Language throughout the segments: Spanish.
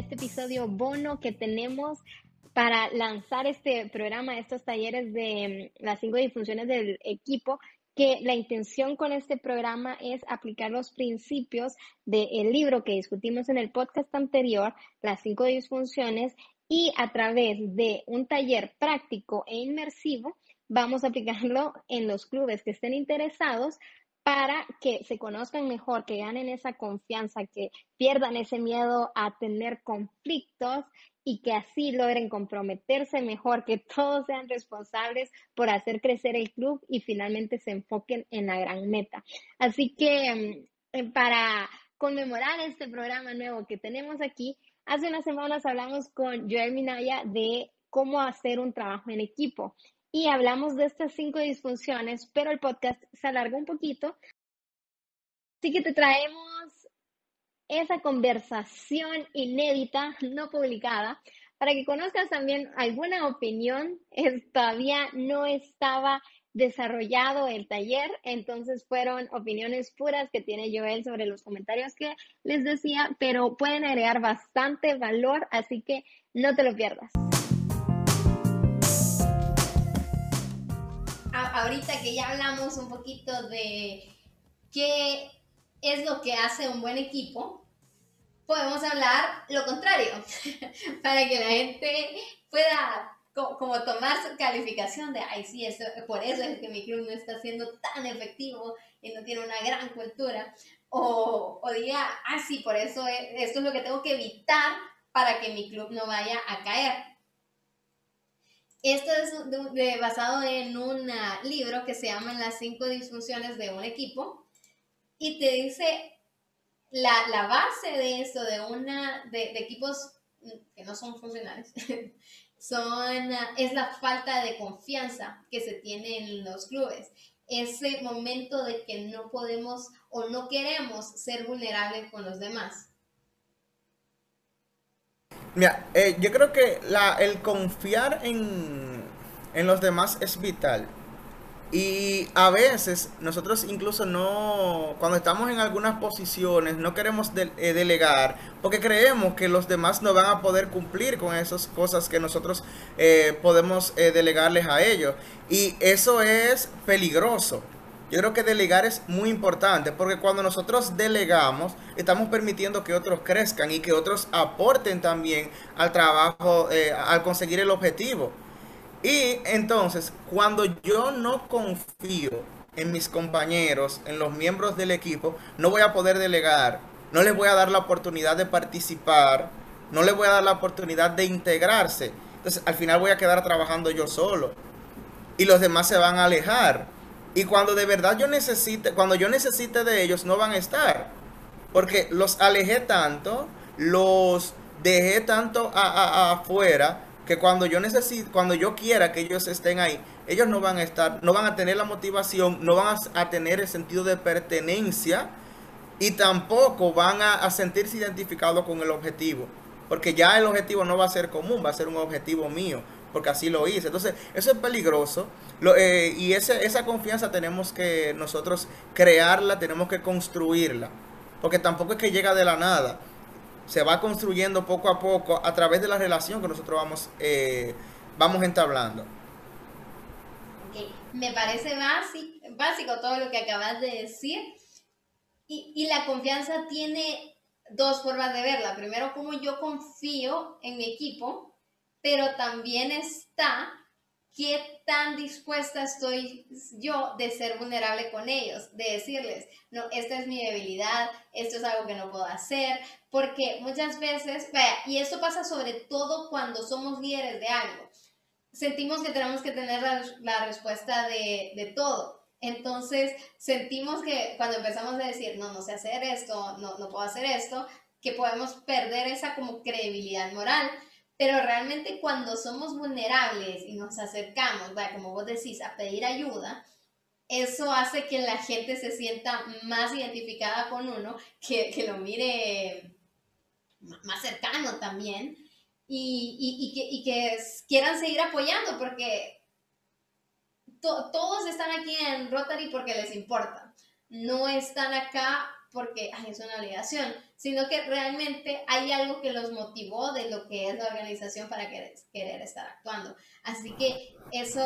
este episodio bono que tenemos para lanzar este programa, estos talleres de mm, las cinco disfunciones del equipo, que la intención con este programa es aplicar los principios del libro que discutimos en el podcast anterior, las cinco disfunciones, y a través de un taller práctico e inmersivo, vamos a aplicarlo en los clubes que estén interesados para que se conozcan mejor, que ganen esa confianza, que pierdan ese miedo a tener conflictos y que así logren comprometerse mejor, que todos sean responsables por hacer crecer el club y finalmente se enfoquen en la gran meta. Así que mm, para conmemorar este programa nuevo que tenemos aquí, hace unas semanas hablamos con Joel Minaya de cómo hacer un trabajo en equipo y hablamos de estas cinco disfunciones, pero el podcast se alarga un poquito. Así que te traemos esa conversación inédita, no publicada, para que conozcas también alguna opinión. todavía no estaba desarrollado el taller, entonces fueron opiniones puras que tiene Joel sobre los comentarios que les decía, pero pueden agregar bastante valor, así que no te lo pierdas. Ahorita que ya hablamos un poquito de qué es lo que hace un buen equipo, podemos hablar lo contrario, para que la gente pueda como tomar su calificación de, ay, sí, eso, por eso es que mi club no está siendo tan efectivo y no tiene una gran cultura. O, diga, ah, sí, por eso esto es lo que tengo que evitar para que mi club no vaya a caer. Esto es basado en un libro que se llama Las cinco disfunciones de un equipo y te dice la, la base de esto, de, una, de, equipos que no son funcionales, son, es la falta de confianza que se tiene en los clubes. Ese momento de que no podemos o no queremos ser vulnerables con los demás. Mira, eh, yo creo que la, el confiar en, en los demás es vital. Y a veces nosotros incluso no, cuando estamos en algunas posiciones, no queremos eh, delegar porque creemos que los demás no van a poder cumplir con esas cosas que nosotros eh, podemos delegarles a ellos. Y eso es peligroso. Yo creo que delegar es muy importante porque cuando nosotros delegamos, estamos permitiendo que otros crezcan y que otros aporten también al trabajo, eh, al conseguir el objetivo. Y entonces, cuando yo no confío en mis compañeros, en los miembros del equipo, no voy a poder delegar, no les voy a dar la oportunidad de participar, no les voy a dar la oportunidad de integrarse. Entonces, al final voy a quedar trabajando yo solo. Y los demás se van a alejar. Y cuando de verdad yo necesite, cuando yo necesite de ellos, no van a estar. Porque los alejé tanto, los dejé tanto afuera, que cuando yo necesite, cuando yo quiera que ellos estén ahí, ellos no van a estar, no van a tener la motivación, no van a, tener el sentido de pertenencia y tampoco van a, a sentirse identificados con el objetivo. Porque ya el objetivo no va a ser común, va a ser un objetivo mío porque así lo hice. Entonces, eso es peligroso. Eh, y ese, esa confianza tenemos que nosotros crearla, tenemos que construirla. Porque tampoco es que llega de la nada. Se va construyendo poco a poco a través de la relación que nosotros vamos, eh, vamos entablando. Me parece básico, básico todo lo que acabas de decir. Y, y la confianza tiene dos formas de verla. Primero, como yo confío en mi equipo pero también está qué tan dispuesta estoy yo de ser vulnerable con ellos, de decirles, no, esta es mi debilidad, esto es algo que no puedo hacer, porque muchas veces, y esto pasa sobre todo cuando somos líderes de algo, sentimos que tenemos que tener la, respuesta de, de, todo. Entonces, sentimos que cuando empezamos a decir, no, no sé hacer esto, no, no puedo hacer esto, que podemos perder esa como credibilidad moral pero realmente cuando somos vulnerables y nos acercamos, como vos decís, a pedir ayuda, eso hace que la gente se sienta más identificada con uno, que, que lo mire más cercano también y, y, que, y que, quieran seguir apoyando porque todos están aquí en Rotary porque les importa. No están acá porque es una obligación, sino que realmente hay algo que los motivó de lo que es la organización para querer, estar actuando. Así que eso,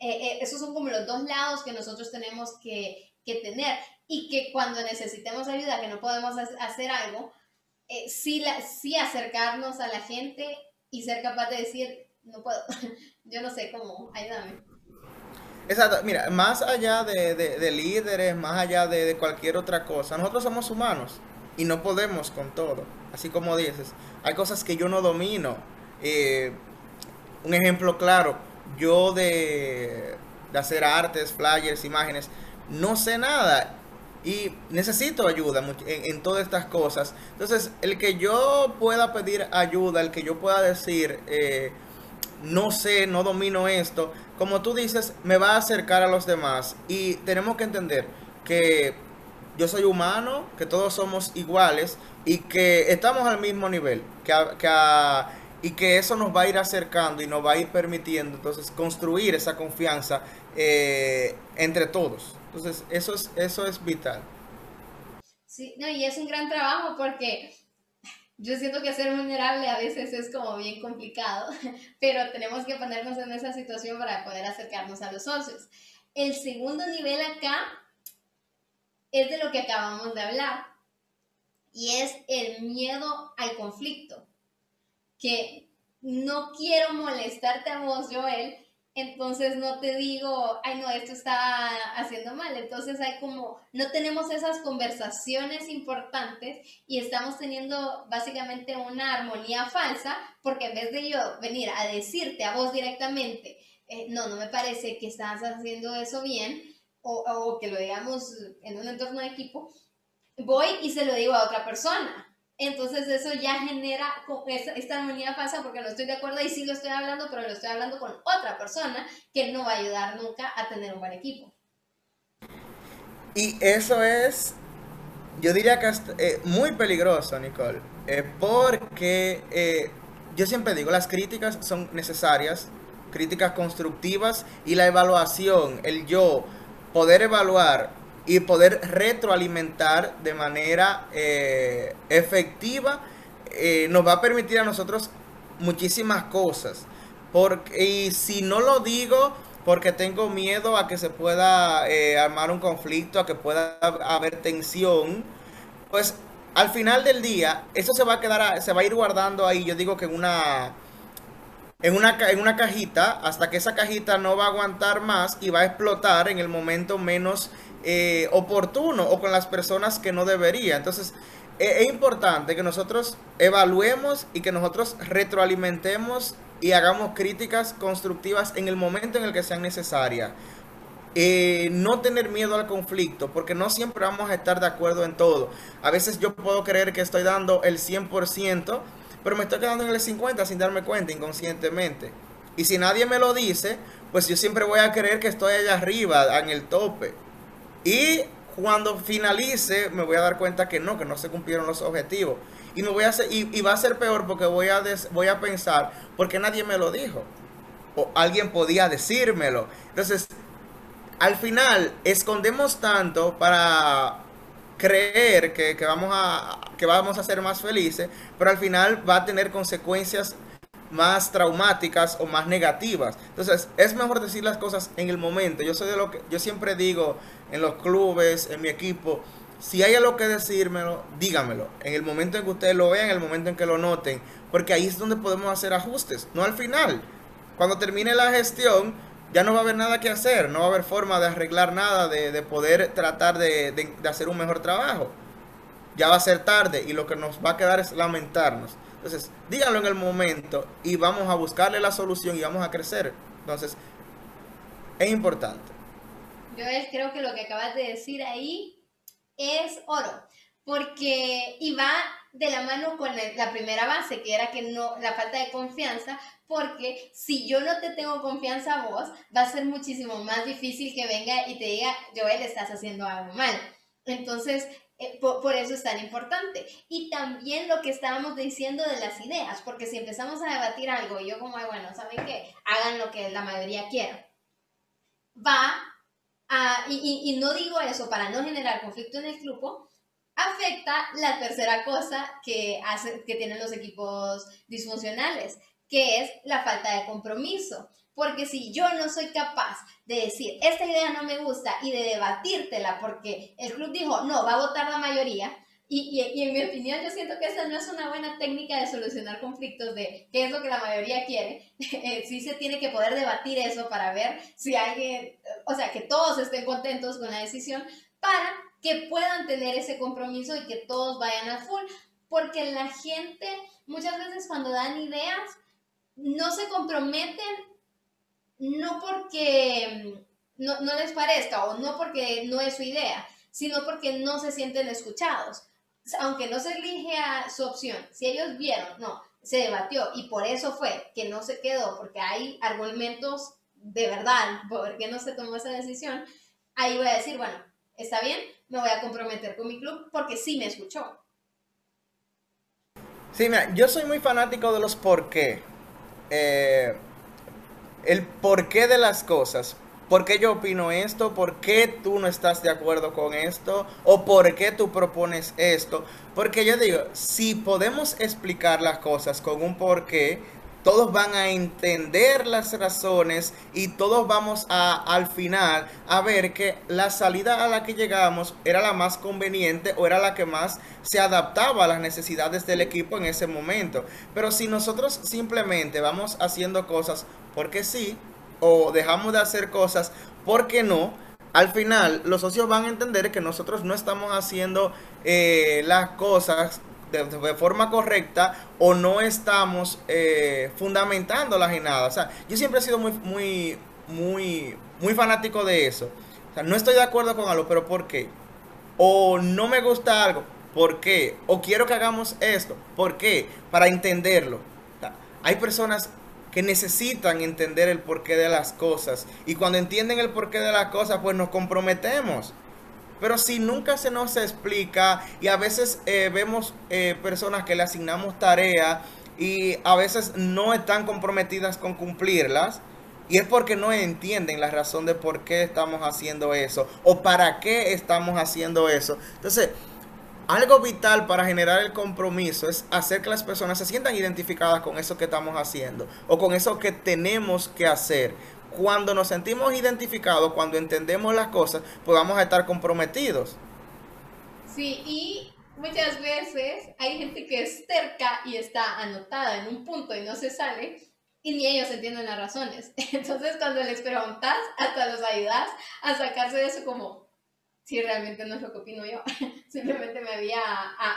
eh, eh, esos son como los dos lados que nosotros tenemos que, que, tener y que cuando necesitemos ayuda, que no podemos hacer algo, eh, sí, la, sí acercarnos a la gente y ser capaz de decir, no puedo, yo no sé cómo, ayúdame. Exacto, mira, más allá de, líderes, más allá de, cualquier otra cosa, nosotros somos humanos y no podemos con todo. Así como dices, hay cosas que yo no domino. Eh, un ejemplo claro, yo de, hacer artes, flyers, imágenes, no sé nada y necesito ayuda en, todas estas cosas. Entonces, el que yo pueda pedir ayuda, el que yo pueda decir, eh, no sé, no domino esto, como tú dices, me va a acercar a los demás. Y tenemos que entender que yo soy humano, que todos somos iguales y que estamos al mismo nivel. Que, y que eso nos va a ir acercando y nos va a ir permitiendo entonces construir esa confianza eh, entre todos. Entonces, eso es, eso es vital. Sí, no, y es un gran trabajo porque yo siento que ser vulnerable a veces es como bien complicado, pero tenemos que ponernos en esa situación para poder acercarnos a los socios. El segundo nivel acá es de lo que acabamos de hablar y es el miedo al conflicto, que no quiero molestarte a vos, Joel, entonces no te digo, ay no, esto está haciendo mal. Entonces hay como, no tenemos esas conversaciones importantes y estamos teniendo básicamente una armonía falsa porque en vez de yo venir a decirte a vos directamente, eh, no, no me parece que estás haciendo eso bien o, o que lo digamos en un entorno de equipo, voy y se lo digo a otra persona. Entonces eso ya genera esta armonía falsa porque no estoy de acuerdo y sí lo estoy hablando, pero lo estoy hablando con otra persona que no va a ayudar nunca a tener un buen equipo. Y eso es, yo diría que eh, muy peligroso, Nicole, eh, porque eh, yo siempre digo, las críticas son necesarias, críticas constructivas y la evaluación, el yo, poder evaluar y poder retroalimentar de manera eh, efectiva eh, nos va a permitir a nosotros muchísimas cosas. Porque, y si no lo digo porque tengo miedo a que se pueda eh, armar un conflicto, a que pueda haber tensión, pues al final del día eso se va a quedar, se va a ir guardando ahí, yo digo que en una... En una, en una cajita hasta que esa cajita no va a aguantar más y va a explotar en el momento menos eh, oportuno o con las personas que no debería. Entonces, e, es importante que nosotros evaluemos y que nosotros retroalimentemos y hagamos críticas constructivas en el momento en el que sean necesarias. Eh, no tener miedo al conflicto, porque no siempre vamos a estar de acuerdo en todo. A veces yo puedo creer que estoy dando el 100%, pero me estoy quedando en el 50% sin darme cuenta inconscientemente. Y si nadie me lo dice, pues yo siempre voy a creer que estoy allá arriba, en el tope. Y cuando finalice, me voy a dar cuenta que no, que no se cumplieron los objetivos. Y, me voy a hacer, y, va a ser peor porque voy a, voy a pensar, porque nadie me lo dijo. O alguien podía decírmelo. Entonces, al final, escondemos tanto para creer que, que, vamos a, que vamos a ser más felices, pero al final va a tener consecuencias más traumáticas o más negativas. Entonces, es mejor decir las cosas en el momento. Yo soy de lo que yo siempre digo en los clubes, en mi equipo, si hay algo que decírmelo, dígamelo. En el momento en que ustedes lo vean, en el momento en que lo noten, porque ahí es donde podemos hacer ajustes, no al final. Cuando termine la gestión, ya no va a haber nada que hacer, no va a haber forma de arreglar nada, de, poder tratar de, de hacer un mejor trabajo. Ya va a ser tarde y lo que nos va a quedar es lamentarnos. Entonces, díganlo en el momento y vamos a buscarle la solución y vamos a crecer. Entonces, es importante. Yo creo que lo que acabas de decir ahí es oro, porque va de la mano con la primera base, que era que no la falta de confianza, porque si yo no te tengo confianza a vos, va a ser muchísimo más difícil que venga y te diga, Joel, estás haciendo algo mal. Entonces, eh, por, eso es tan importante. Y también lo que estábamos diciendo de las ideas, porque si empezamos a debatir algo, y yo como, bueno, ¿saben qué? Hagan lo que la mayoría quiera. Va a, y, y, no digo eso para no generar conflicto en el grupo, afecta la tercera cosa que, hace, que tienen los equipos disfuncionales, que es la falta de compromiso. Porque si yo no soy capaz de decir, esta idea no me gusta y de debatírtela porque el club dijo, no, va a votar la mayoría, y, y, en mi opinión yo siento que esa no es una buena técnica de solucionar conflictos de qué es lo que la mayoría quiere. Eh, sí se tiene que poder debatir eso para ver si alguien, o sea, que todos estén contentos con la decisión para que puedan tener ese compromiso y que todos vayan a full. Porque la gente muchas veces cuando dan ideas no se comprometen no porque no, no les parezca o no porque no es su idea, sino porque no se sienten escuchados aunque no se elige a su opción, si ellos vieron, no, se debatió y por eso fue que no se quedó, porque hay argumentos de verdad por qué no se tomó esa decisión, ahí voy a decir, bueno, está bien, me voy a comprometer con mi club porque sí me escuchó. Sí, mira, yo soy muy fanático de los por qué. Eh, el porqué de las cosas. ¿Por qué yo opino esto? ¿Por qué tú no estás de acuerdo con esto? ¿O por qué tú propones esto? Porque yo digo, si podemos explicar las cosas con un porqué, todos van a entender las razones y todos vamos a al final a ver que la salida a la que llegamos era la más conveniente o era la que más se adaptaba a las necesidades del equipo en ese momento. Pero si nosotros simplemente vamos haciendo cosas porque sí, o dejamos de hacer cosas porque no, al final los socios van a entender que nosotros no estamos haciendo eh, las cosas de, forma correcta o no estamos eh, fundamentando las nada. O sea, yo siempre he sido muy, muy, muy, muy fanático de eso. O sea, no estoy de acuerdo con algo, pero ¿por qué? O no me gusta algo, ¿por qué? O quiero que hagamos esto, ¿por qué? Para entenderlo. hay personas que necesitan entender el porqué de las cosas. Y cuando entienden el porqué de las cosas, pues nos comprometemos. Pero si nunca se nos explica y a veces eh, vemos eh, personas que le asignamos tareas y a veces no están comprometidas con cumplirlas, y es porque no entienden la razón de por qué estamos haciendo eso o para qué estamos haciendo eso. Entonces, algo vital para generar el compromiso es hacer que las personas se sientan identificadas con eso que estamos haciendo o con eso que tenemos que hacer. Cuando nos sentimos identificados, cuando entendemos las cosas, vamos a estar comprometidos. Sí, y muchas veces hay gente que es cerca y está anotada en un punto y no se sale y ni ellos entienden las razones. Entonces cuando les preguntas, hasta los ayudas a sacarse de eso como, si realmente no es lo que opino yo. Simplemente me había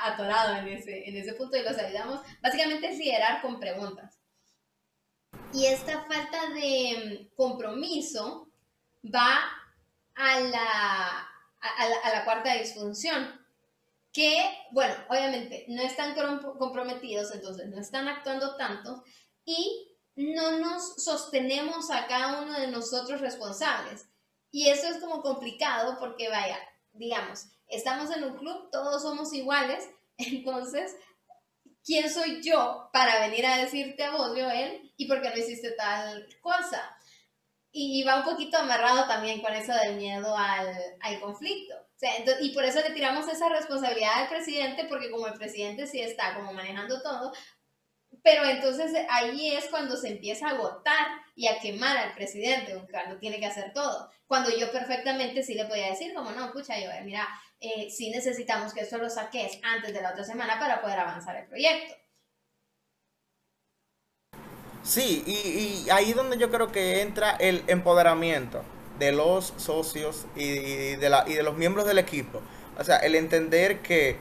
atorado en ese, en ese punto y los ayudamos. Básicamente es liderar con preguntas. Y esta falta de mm, compromiso va a la, a la, a la cuarta disfunción, que, bueno, obviamente no están comprometidos, entonces no están actuando tanto y no nos sostenemos a cada uno de nosotros responsables. Y eso es como complicado porque, vaya, digamos, estamos en un club, todos somos iguales, entonces, ¿quién soy yo para venir a decirte a vos, Joel, y por qué no hiciste tal cosa? Y va un poquito amarrado también con eso del miedo al, al conflicto. O sea, entonces, y por eso le tiramos esa responsabilidad al presidente, porque como el presidente sí está como manejando todo, pero entonces ahí es cuando se empieza a agotar y a quemar al presidente, cuando tiene que hacer todo. Cuando yo perfectamente sí le podía decir, como no, escucha, yo, mira, eh, sí necesitamos que esto lo saques antes de la otra semana para poder avanzar el proyecto. Sí, y, ahí es donde yo creo que entra el empoderamiento de los socios y, de la, y de los miembros del equipo. O sea, el entender que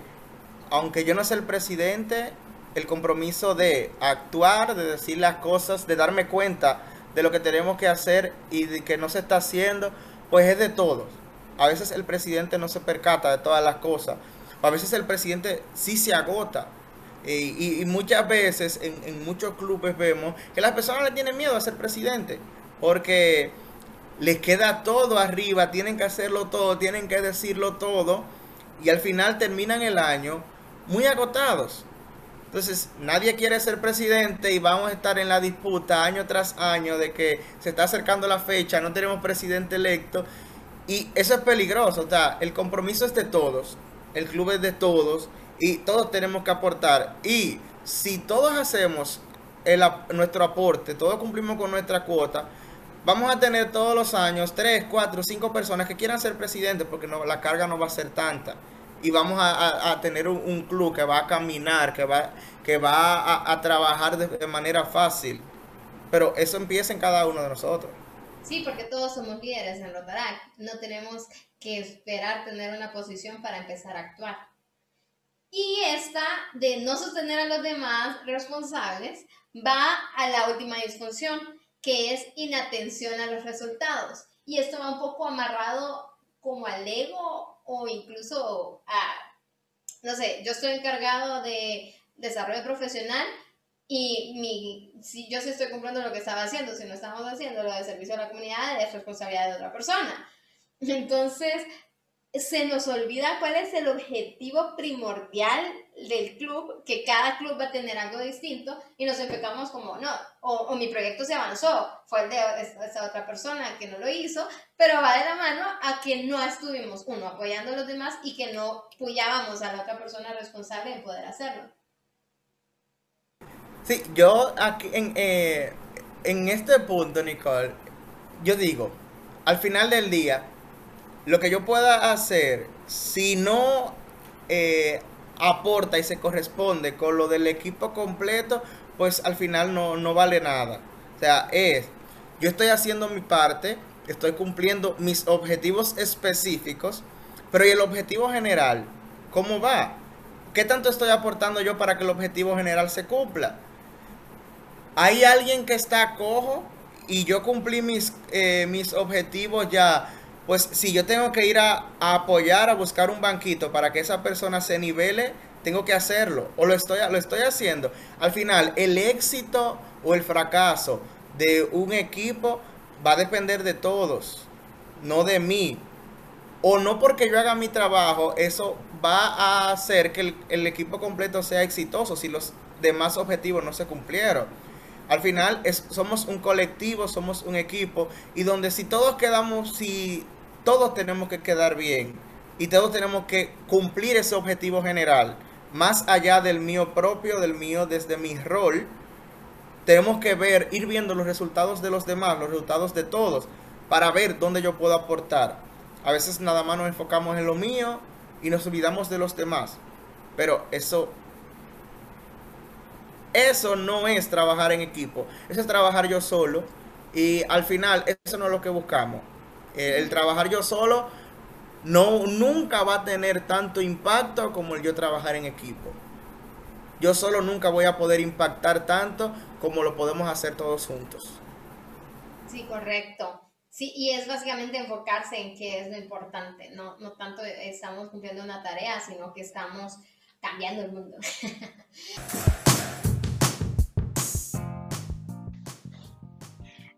aunque yo no sea el presidente, el compromiso de actuar, de decir las cosas, de darme cuenta de lo que tenemos que hacer y de que no se está haciendo, pues es de todos. A veces el presidente no se percata de todas las cosas. A veces el presidente sí se agota. Y, muchas veces en, en, muchos clubes vemos que las personas le tienen miedo a ser presidente. Porque les queda todo arriba, tienen que hacerlo todo, tienen que decirlo todo. Y al final terminan el año muy agotados. Entonces, nadie quiere ser presidente y vamos a estar en la disputa año tras año de que se está acercando la fecha, no tenemos presidente electo. Y eso es peligroso, o sea, el compromiso es de todos. el club es de todos y todos tenemos que aportar. Y si todos hacemos el, nuestro aporte, todos cumplimos con nuestra cuota, vamos a tener todos los años 3, 4, 5 personas que quieran ser presidentes porque no, la carga no va a ser tanta. Y vamos a, tener un, club que va a caminar, que va, que va a, trabajar de, manera fácil. Pero eso empieza en cada uno de nosotros. Sí, porque todos somos líderes en Rotaract. No tenemos que esperar tener una posición para empezar a actuar. Y esta de no sostener a los demás responsables va a la última disfunción, que es inatención a los resultados. Y esto va un poco amarrado como al ego o incluso a, no sé, yo estoy encargado de desarrollo profesional y mi, si yo sí estoy cumpliendo lo que estaba haciendo, si no estamos haciendo lo de servicio a la comunidad, es responsabilidad de otra persona. Entonces, se nos olvida cuál es el objetivo primordial del club, que cada club va a tener algo distinto y nos enfocamos como, no, o, mi proyecto se avanzó, fue el de esta, otra persona que no lo hizo, pero va de la mano a que no estuvimos, uno, apoyando a los demás y que no apoyábamos a la otra persona responsable de poder hacerlo. Sí, yo aquí en, eh, en este punto, Nicole, yo digo, al final del día, lo que yo pueda hacer, si no eh, aporta y se corresponde con lo del equipo completo, pues al final no, no vale nada. O sea, es, yo estoy haciendo mi parte, estoy cumpliendo mis objetivos específicos, pero ¿y el objetivo general? ¿Cómo va? ¿Qué tanto estoy aportando yo para que el objetivo general se cumpla? ¿Hay alguien que está cojo y yo cumplí mis, eh, mis objetivos ya? pues si yo tengo que ir a, apoyar, a buscar un banquito para que esa persona se nivele, tengo que hacerlo o lo estoy, lo estoy haciendo. Al final, el éxito o el fracaso de un equipo va a depender de todos, no de mí. O no porque yo haga mi trabajo, eso va a hacer que el, equipo completo sea exitoso si los demás objetivos no se cumplieron. Al final somos un colectivo, somos un equipo y donde si todos quedamos, si todos tenemos que quedar bien y todos tenemos que cumplir ese objetivo general, más allá del mío propio, del mío desde mi rol, tenemos que ver, ir viendo los resultados de los demás, los resultados de todos, para ver dónde yo puedo aportar. A veces nada más nos enfocamos en lo mío y nos olvidamos de los demás. Pero eso eso no es trabajar en equipo, eso es trabajar yo solo y al final eso no es lo que buscamos. Eh, el trabajar yo solo no nunca va a tener tanto impacto como el yo trabajar en equipo. Yo solo nunca voy a poder impactar tanto como lo podemos hacer todos juntos. Sí, correcto. Sí, y es básicamente enfocarse en qué es lo importante. No, no tanto estamos cumpliendo una tarea, sino que estamos cambiando el mundo.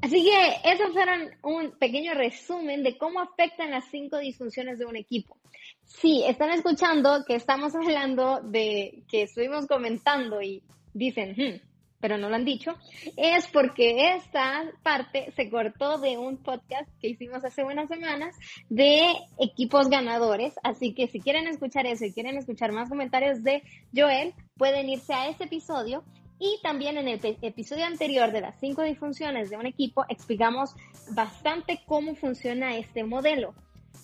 Así que esos fueron un pequeño resumen de cómo afectan las cinco disfunciones de un equipo. Si están escuchando que estamos hablando de que estuvimos comentando y dicen, hmm", pero no lo han dicho, es porque esta parte se cortó de un podcast que hicimos hace unas semanas de equipos ganadores. Así que si quieren escuchar eso y quieren escuchar más comentarios de Joel, pueden irse a ese episodio y también en el episodio anterior de las cinco disfunciones de un equipo explicamos bastante cómo funciona este modelo.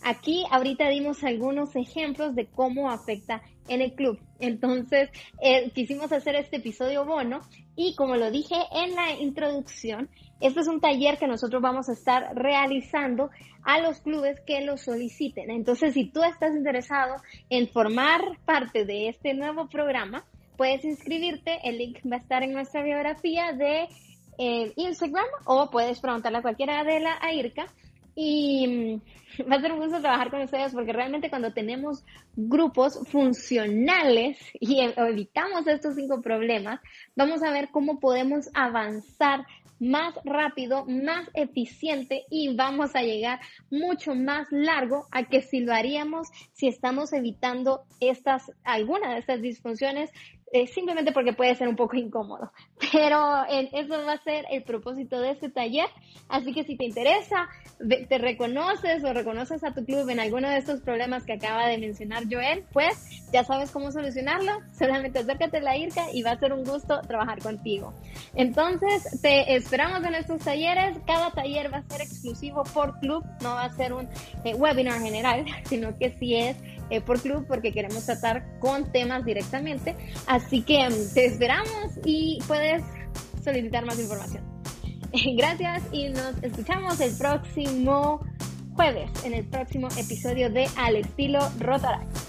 Aquí ahorita dimos algunos ejemplos de cómo afecta en el club. Entonces, eh, quisimos hacer este episodio bono y como lo dije en la introducción, este es un taller que nosotros vamos a estar realizando a los clubes que lo soliciten. Entonces, si tú estás interesado en formar parte de este nuevo programa, puedes inscribirte, el link va a estar en nuestra biografía de eh, Instagram o puedes preguntarle a cualquiera de la AIRCA y mm, va a ser un gusto trabajar con ustedes porque realmente cuando tenemos grupos funcionales y evitamos estos cinco problemas, vamos a ver cómo podemos avanzar más rápido, más eficiente y vamos a llegar mucho más largo a que si lo haríamos si estamos evitando estas, alguna de estas disfunciones eh, simplemente porque puede ser un poco incómodo. Pero eso va a ser el propósito de este taller. Así que si te interesa, te reconoces o reconoces a tu club en alguno de estos problemas que acaba de mencionar Joel, pues ya sabes cómo solucionarlo. Solamente acércate a la IRCA y va a ser un gusto trabajar contigo. Entonces, te esperamos en estos talleres. Cada taller va a ser exclusivo por club, no va a ser un eh, webinar general, sino que sí es eh, por club porque queremos tratar con temas directamente. Así que mm, te esperamos y puedes solicitar más información. Gracias y nos escuchamos el próximo jueves en el próximo episodio de Al estilo Rotaract.